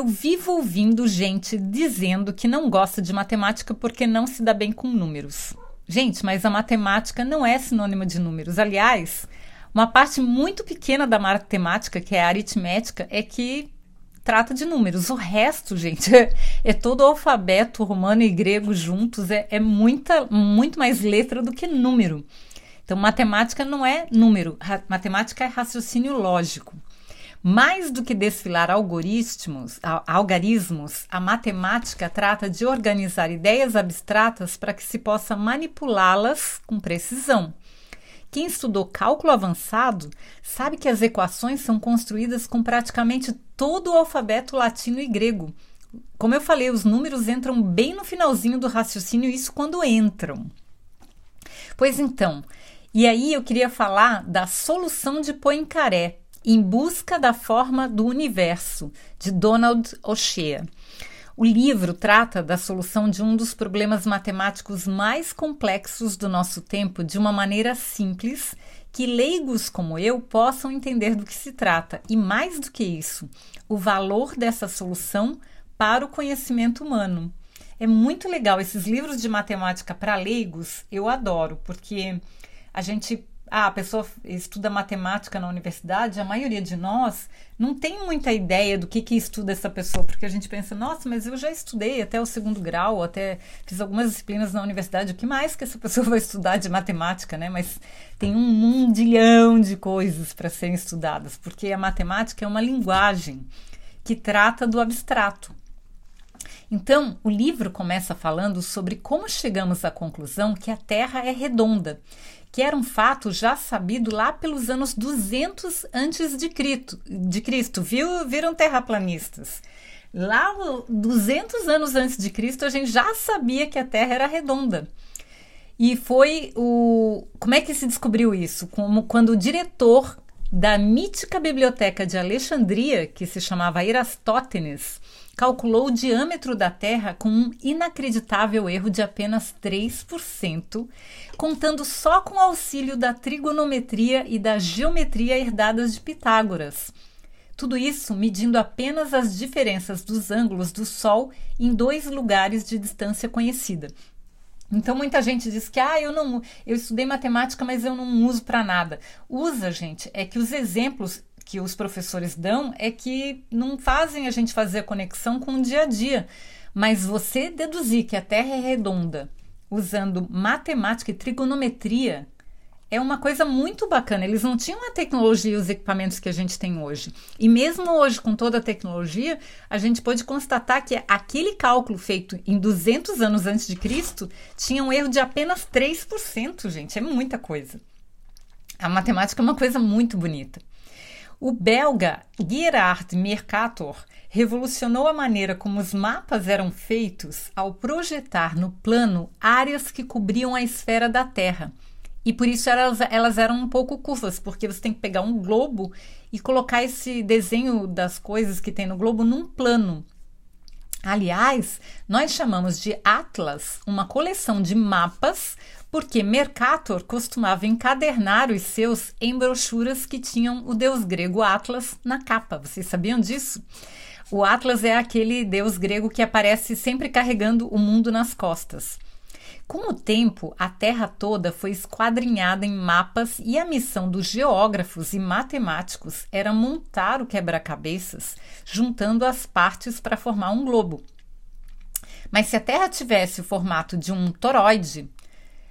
Eu vivo ouvindo gente dizendo que não gosta de matemática porque não se dá bem com números. Gente, mas a matemática não é sinônimo de números. Aliás, uma parte muito pequena da matemática, que é a aritmética, é que trata de números. O resto, gente, é, todo o alfabeto romano e grego juntos, é, é muita, muito mais letra do que número. Então, matemática não é número, matemática é raciocínio lógico. Mais do que desfilar algoritmos, algarismos, a matemática trata de organizar ideias abstratas para que se possa manipulá-las com precisão. Quem estudou cálculo avançado sabe que as equações são construídas com praticamente todo o alfabeto latino e grego. Como eu falei, os números entram bem no finalzinho do raciocínio, isso quando entram. Pois então, e aí eu queria falar da solução de Poincaré, em Busca da Forma do Universo, de Donald O'Shea. O livro trata da solução de um dos problemas matemáticos mais complexos do nosso tempo de uma maneira simples que leigos como eu possam entender do que se trata e, mais do que isso, o valor dessa solução para o conhecimento humano. É muito legal esses livros de matemática para leigos, eu adoro, porque a gente ah, a pessoa estuda matemática na universidade, a maioria de nós não tem muita ideia do que, que estuda essa pessoa, porque a gente pensa, nossa, mas eu já estudei até o segundo grau, até fiz algumas disciplinas na universidade, o que mais que essa pessoa vai estudar de matemática, né? Mas tem um mundilhão de coisas para serem estudadas, porque a matemática é uma linguagem que trata do abstrato. Então, o livro começa falando sobre como chegamos à conclusão que a Terra é redonda que era um fato já sabido lá pelos anos 200 antes de Cristo, de Cristo viu? Viram terraplanistas. Lá 200 anos antes de Cristo, a gente já sabia que a Terra era redonda. E foi o como é que se descobriu isso? Como quando o diretor da mítica biblioteca de Alexandria, que se chamava Erastótenes, calculou o diâmetro da Terra com um inacreditável erro de apenas 3%, contando só com o auxílio da trigonometria e da geometria herdadas de Pitágoras. Tudo isso medindo apenas as diferenças dos ângulos do Sol em dois lugares de distância conhecida. Então muita gente diz que ah, eu não, eu estudei matemática, mas eu não uso para nada. Usa, gente, é que os exemplos que os professores dão é que não fazem a gente fazer a conexão com o dia a dia. Mas você deduzir que a Terra é redonda usando matemática e trigonometria é uma coisa muito bacana. Eles não tinham a tecnologia e os equipamentos que a gente tem hoje. E mesmo hoje, com toda a tecnologia, a gente pode constatar que aquele cálculo feito em 200 anos antes de Cristo tinha um erro de apenas 3%, gente. É muita coisa. A matemática é uma coisa muito bonita. O belga Gerard Mercator revolucionou a maneira como os mapas eram feitos ao projetar no plano áreas que cobriam a esfera da Terra. E por isso elas, elas eram um pouco curvas, porque você tem que pegar um globo e colocar esse desenho das coisas que tem no globo num plano. Aliás, nós chamamos de atlas uma coleção de mapas porque Mercator costumava encadernar os seus em brochuras que tinham o deus grego Atlas na capa. Vocês sabiam disso? O Atlas é aquele deus grego que aparece sempre carregando o mundo nas costas. Com o tempo, a Terra toda foi esquadrinhada em mapas e a missão dos geógrafos e matemáticos era montar o quebra-cabeças, juntando as partes para formar um globo. Mas se a Terra tivesse o formato de um toroide,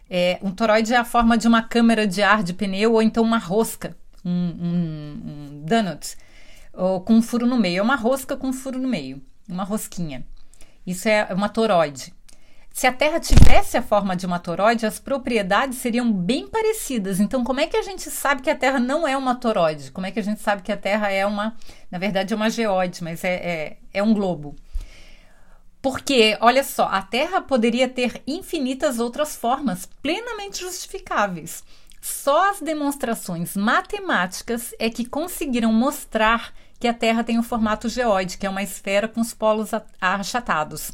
é, um toroide é a forma de uma câmara de ar de pneu ou então uma rosca, um, um, um donut, ou com um furo no meio. É uma rosca com um furo no meio, uma rosquinha. Isso é uma toroide. Se a Terra tivesse a forma de uma toroide, as propriedades seriam bem parecidas. Então, como é que a gente sabe que a Terra não é uma toroide? Como é que a gente sabe que a Terra é uma, na verdade, é uma geóide, mas é, é, é um globo? Porque, olha só, a Terra poderia ter infinitas outras formas plenamente justificáveis. Só as demonstrações matemáticas é que conseguiram mostrar que a Terra tem o formato geóide, que é uma esfera com os polos achatados.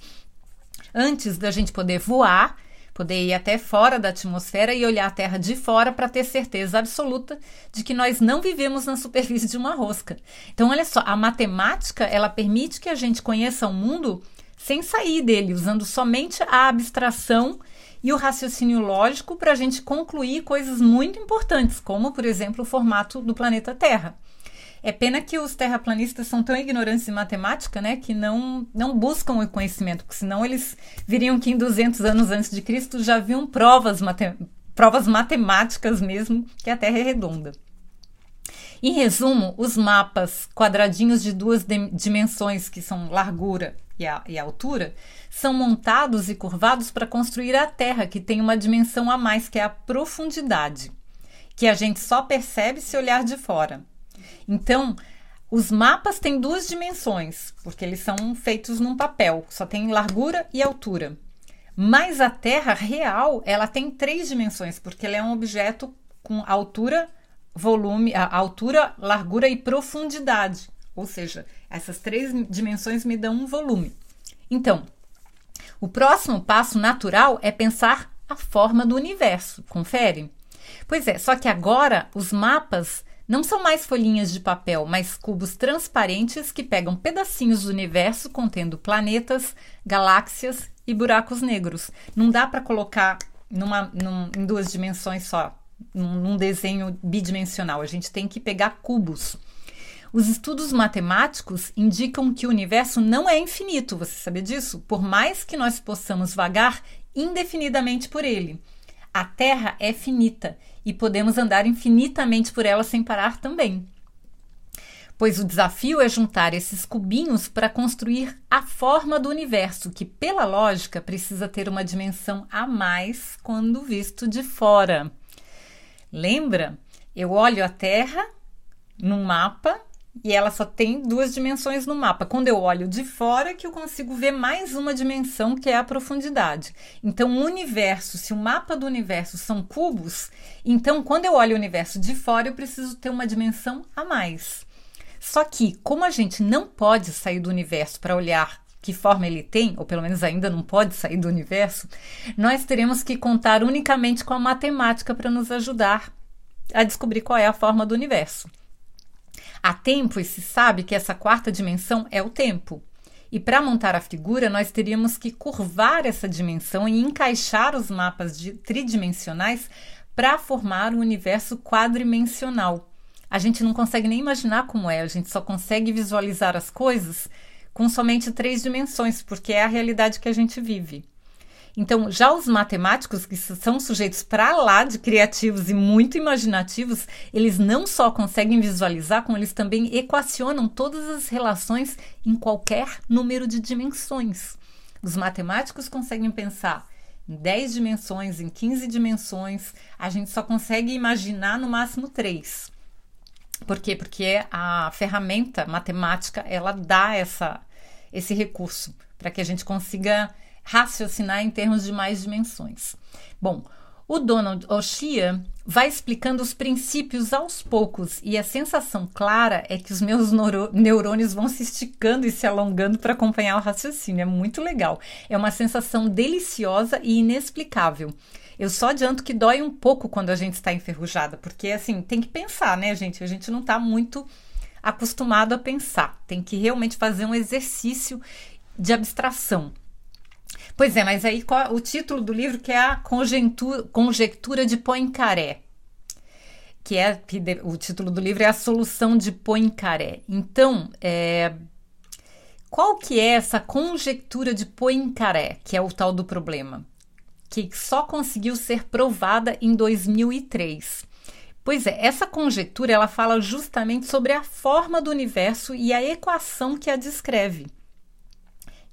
Antes da gente poder voar, poder ir até fora da atmosfera e olhar a Terra de fora para ter certeza absoluta de que nós não vivemos na superfície de uma rosca. Então, olha só, a matemática ela permite que a gente conheça o mundo sem sair dele, usando somente a abstração e o raciocínio lógico para a gente concluir coisas muito importantes, como, por exemplo, o formato do planeta Terra. É pena que os terraplanistas são tão ignorantes em matemática, né, que não, não buscam o conhecimento, porque senão eles viriam que em 200 anos antes de Cristo já haviam provas, provas matemáticas mesmo que a Terra é redonda. Em resumo, os mapas quadradinhos de duas dimensões, que são largura e, a, e altura, são montados e curvados para construir a Terra, que tem uma dimensão a mais, que é a profundidade, que a gente só percebe se olhar de fora. Então, os mapas têm duas dimensões, porque eles são feitos num papel, só tem largura e altura. Mas a Terra real, ela tem três dimensões, porque ela é um objeto com altura, volume, a altura, largura e profundidade. Ou seja, essas três dimensões me dão um volume. Então, o próximo passo natural é pensar a forma do universo. Confere? Pois é, só que agora os mapas não são mais folhinhas de papel, mas cubos transparentes que pegam pedacinhos do universo contendo planetas, galáxias e buracos negros. Não dá para colocar numa, num, em duas dimensões só, num, num desenho bidimensional. A gente tem que pegar cubos. Os estudos matemáticos indicam que o universo não é infinito, você sabia disso? Por mais que nós possamos vagar indefinidamente por ele. A Terra é finita e podemos andar infinitamente por ela sem parar também. Pois o desafio é juntar esses cubinhos para construir a forma do universo, que, pela lógica, precisa ter uma dimensão a mais quando visto de fora. Lembra? Eu olho a Terra num mapa e ela só tem duas dimensões no mapa. Quando eu olho de fora, que eu consigo ver mais uma dimensão, que é a profundidade. Então, o universo, se o mapa do universo são cubos, então quando eu olho o universo de fora, eu preciso ter uma dimensão a mais. Só que, como a gente não pode sair do universo para olhar que forma ele tem, ou pelo menos ainda não pode sair do universo, nós teremos que contar unicamente com a matemática para nos ajudar a descobrir qual é a forma do universo. Há tempo e se sabe que essa quarta dimensão é o tempo. E para montar a figura, nós teríamos que curvar essa dimensão e encaixar os mapas tridimensionais para formar um universo quadrimensional. A gente não consegue nem imaginar como é, a gente só consegue visualizar as coisas com somente três dimensões, porque é a realidade que a gente vive. Então, já os matemáticos, que são sujeitos para lá de criativos e muito imaginativos, eles não só conseguem visualizar, como eles também equacionam todas as relações em qualquer número de dimensões. Os matemáticos conseguem pensar em 10 dimensões, em 15 dimensões, a gente só consegue imaginar no máximo 3. Por quê? Porque a ferramenta matemática, ela dá essa, esse recurso para que a gente consiga raciocinar em termos de mais dimensões. Bom, o Donald O'Shea vai explicando os princípios aos poucos e a sensação clara é que os meus neurônios vão se esticando e se alongando para acompanhar o raciocínio. É muito legal. É uma sensação deliciosa e inexplicável. Eu só adianto que dói um pouco quando a gente está enferrujada, porque assim, tem que pensar, né, gente? A gente não está muito acostumado a pensar. Tem que realmente fazer um exercício de abstração. Pois é, mas aí qual, o título do livro que é a conjectura de Poincaré, que é o título do livro é a solução de Poincaré. Então, é, qual que é essa conjectura de Poincaré, que é o tal do problema, que só conseguiu ser provada em 2003? Pois é, essa conjectura ela fala justamente sobre a forma do universo e a equação que a descreve.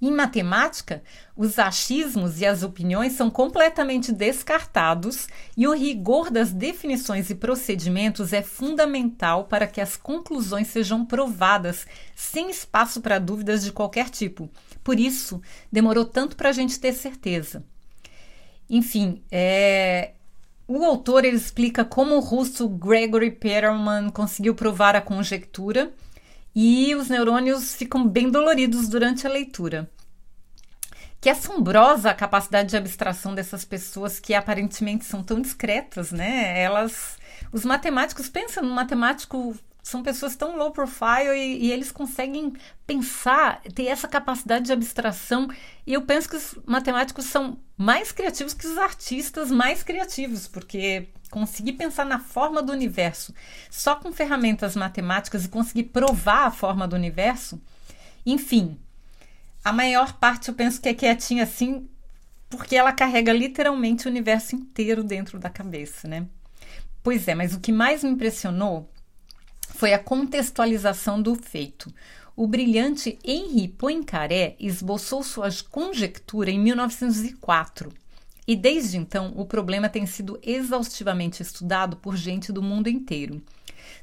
Em matemática, os achismos e as opiniões são completamente descartados e o rigor das definições e procedimentos é fundamental para que as conclusões sejam provadas sem espaço para dúvidas de qualquer tipo. Por isso, demorou tanto para a gente ter certeza. Enfim, é, o autor explica como o russo Gregory Perelman conseguiu provar a conjectura e os neurônios ficam bem doloridos durante a leitura. Que assombrosa a capacidade de abstração dessas pessoas que aparentemente são tão discretas, né? Elas, os matemáticos pensam no matemático são pessoas tão low profile e, e, eles conseguem pensar, ter essa capacidade de abstração. E eu penso que os matemáticos são mais criativos que os artistas mais criativos, porque conseguir pensar na forma do universo só com ferramentas matemáticas e conseguir provar a forma do universo, enfim, a maior parte eu penso que é quietinha assim, porque ela carrega literalmente o universo inteiro dentro da cabeça, né? Pois é, mas o que mais me impressionou foi a contextualização do feito. O brilhante Henri Poincaré esboçou sua conjectura em 1904 e desde então o problema tem sido exaustivamente estudado por gente do mundo inteiro.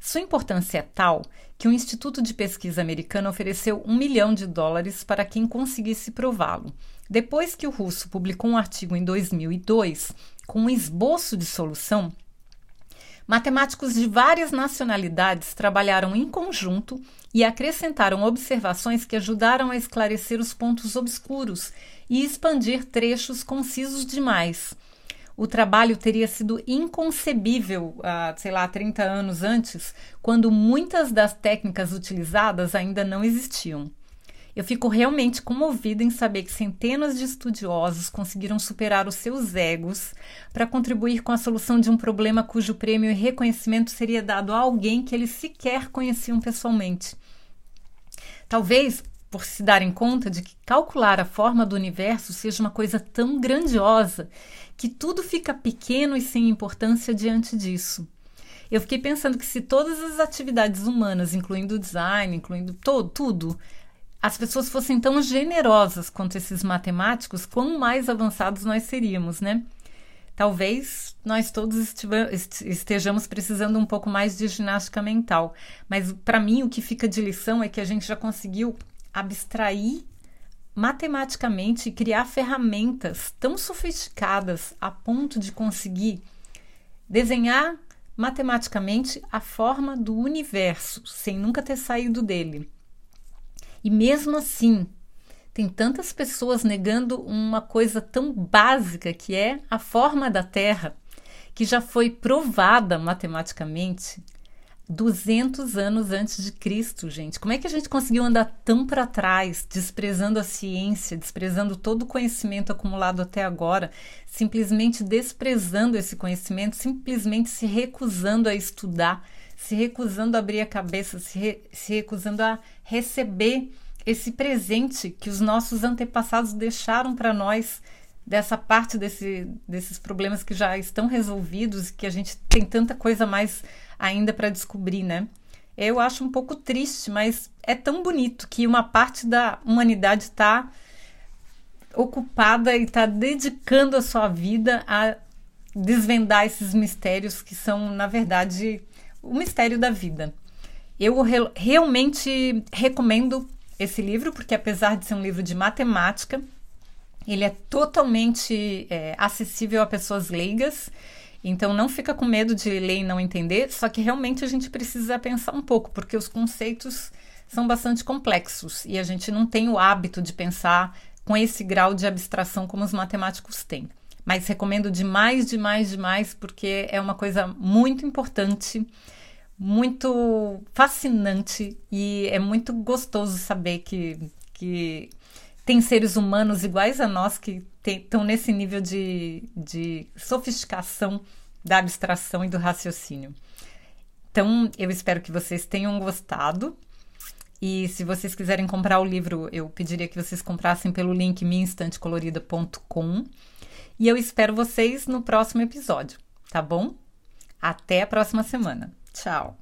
Sua importância é tal que o Instituto de Pesquisa americano ofereceu um milhão de dólares para quem conseguisse prová-lo. Depois que o russo publicou um artigo em 2002 com um esboço de solução, Matemáticos de várias nacionalidades trabalharam em conjunto e acrescentaram observações que ajudaram a esclarecer os pontos obscuros e expandir trechos concisos demais. O trabalho teria sido inconcebível, há, sei lá, 30 anos antes, quando muitas das técnicas utilizadas ainda não existiam. Eu fico realmente comovida em saber que centenas de estudiosos conseguiram superar os seus egos para contribuir com a solução de um problema cujo prêmio e reconhecimento seria dado a alguém que eles sequer conheciam pessoalmente. Talvez por se darem conta de que calcular a forma do universo seja uma coisa tão grandiosa que tudo fica pequeno e sem importância diante disso. Eu fiquei pensando que se todas as atividades humanas, incluindo o design, incluindo todo, tudo, as pessoas fossem tão generosas quanto esses matemáticos, quão mais avançados nós seríamos, né? Talvez nós todos estejamos precisando um pouco mais de ginástica mental, mas para mim o que fica de lição é que a gente já conseguiu abstrair matematicamente e criar ferramentas tão sofisticadas a ponto de conseguir desenhar matematicamente a forma do universo sem nunca ter saído dele. E mesmo assim, tem tantas pessoas negando uma coisa tão básica que é a forma da Terra, que já foi provada matematicamente 200 anos antes de Cristo, gente. Como é que a gente conseguiu andar tão para trás, desprezando a ciência, desprezando todo o conhecimento acumulado até agora, simplesmente desprezando esse conhecimento, simplesmente se recusando a estudar, se recusando a abrir a cabeça, se, re, se recusando a receber esse presente que os nossos antepassados deixaram para nós dessa parte desse, desses problemas que já estão resolvidos e que a gente tem tanta coisa mais ainda para descobrir, né? Eu acho um pouco triste, mas é tão bonito que uma parte da humanidade está ocupada e está dedicando a sua vida a desvendar esses mistérios que são, na verdade, o mistério da vida. Eu re realmente recomendo esse livro, porque apesar de ser um livro de matemática, ele é totalmente é, acessível a pessoas leigas. Então não fica com medo de ler e não entender, só que realmente a gente precisa pensar um pouco, porque os conceitos são bastante complexos e a gente não tem o hábito de pensar com esse grau de abstração como os matemáticos têm. Mas recomendo demais, demais, demais, porque é uma coisa muito importante muito fascinante e é muito gostoso saber que, que tem seres humanos iguais a nós que estão nesse nível de, de sofisticação da abstração e do raciocínio. Então, eu espero que vocês tenham gostado. E se vocês quiserem comprar o livro, eu pediria que vocês comprassem pelo link minhainstantecolorida.com. E eu espero vocês no próximo episódio, tá bom? Até a próxima semana. Tchau.